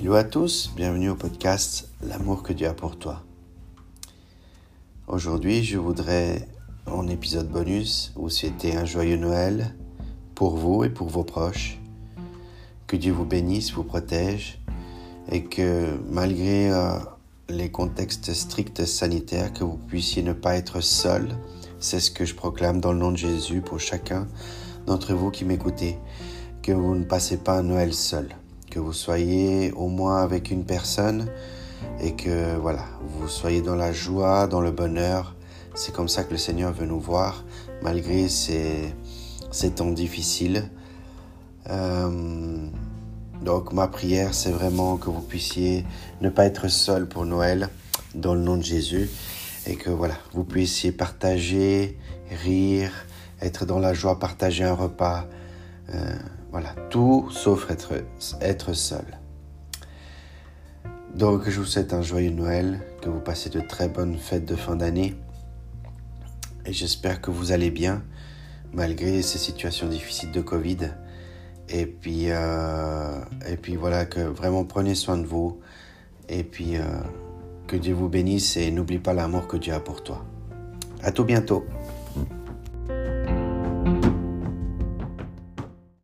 Hello à tous, bienvenue au podcast L'amour que Dieu a pour toi. Aujourd'hui, je voudrais, en épisode bonus, vous souhaiter un joyeux Noël pour vous et pour vos proches. Que Dieu vous bénisse, vous protège et que malgré euh, les contextes stricts sanitaires, que vous puissiez ne pas être seul. C'est ce que je proclame dans le nom de Jésus pour chacun d'entre vous qui m'écoutez. Que vous ne passez pas un Noël seul que vous soyez au moins avec une personne et que voilà, vous soyez dans la joie, dans le bonheur. C'est comme ça que le Seigneur veut nous voir, malgré ces, ces temps difficiles. Euh, donc ma prière, c'est vraiment que vous puissiez ne pas être seul pour Noël, dans le nom de Jésus, et que voilà, vous puissiez partager, rire, être dans la joie, partager un repas. Euh, voilà, tout sauf être, seul. Donc je vous souhaite un joyeux Noël, que vous passez de très bonnes fêtes de fin d'année. Et j'espère que vous allez bien, malgré ces situations difficiles de Covid. Et puis, euh, voilà, que vraiment prenez soin de vous. Et puis euh, que Dieu vous bénisse et n'oublie pas l'amour que Dieu a pour toi. À tout bientôt.